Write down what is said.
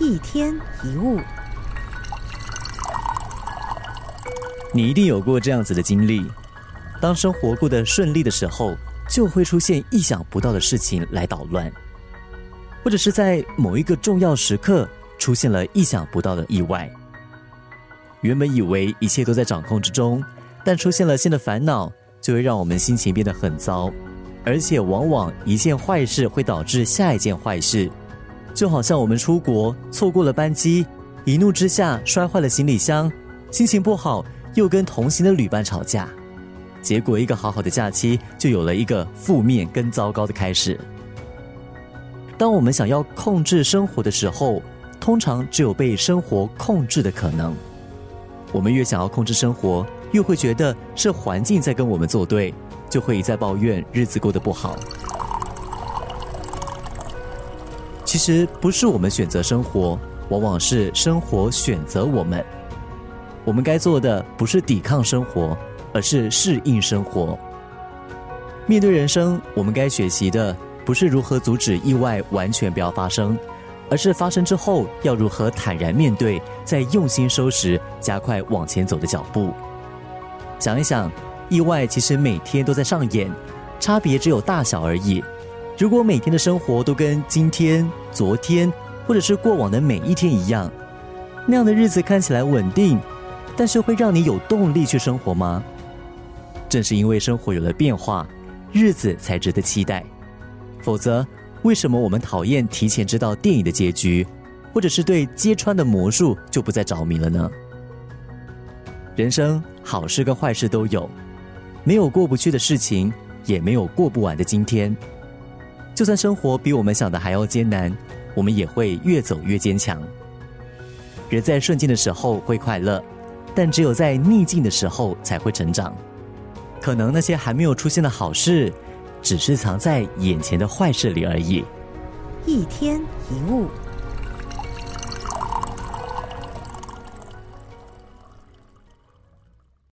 一天一物，你一定有过这样子的经历：当生活过得顺利的时候，就会出现意想不到的事情来捣乱；或者是在某一个重要时刻出现了意想不到的意外。原本以为一切都在掌控之中，但出现了新的烦恼，就会让我们心情变得很糟。而且往往一件坏事会导致下一件坏事，就好像我们出国错过了班机，一怒之下摔坏了行李箱，心情不好又跟同行的旅伴吵架，结果一个好好的假期就有了一个负面跟糟糕的开始。当我们想要控制生活的时候，通常只有被生活控制的可能。我们越想要控制生活，越会觉得是环境在跟我们作对。就会一再抱怨日子过得不好。其实不是我们选择生活，往往是生活选择我们。我们该做的不是抵抗生活，而是适应生活。面对人生，我们该学习的不是如何阻止意外完全不要发生，而是发生之后要如何坦然面对，再用心收拾，加快往前走的脚步。想一想。意外其实每天都在上演，差别只有大小而已。如果每天的生活都跟今天、昨天或者是过往的每一天一样，那样的日子看起来稳定，但是会让你有动力去生活吗？正是因为生活有了变化，日子才值得期待。否则，为什么我们讨厌提前知道电影的结局，或者是对揭穿的魔术就不再着迷了呢？人生好事跟坏事都有。没有过不去的事情，也没有过不完的今天。就算生活比我们想的还要艰难，我们也会越走越坚强。人在顺境的时候会快乐，但只有在逆境的时候才会成长。可能那些还没有出现的好事，只是藏在眼前的坏事里而已。一天一物。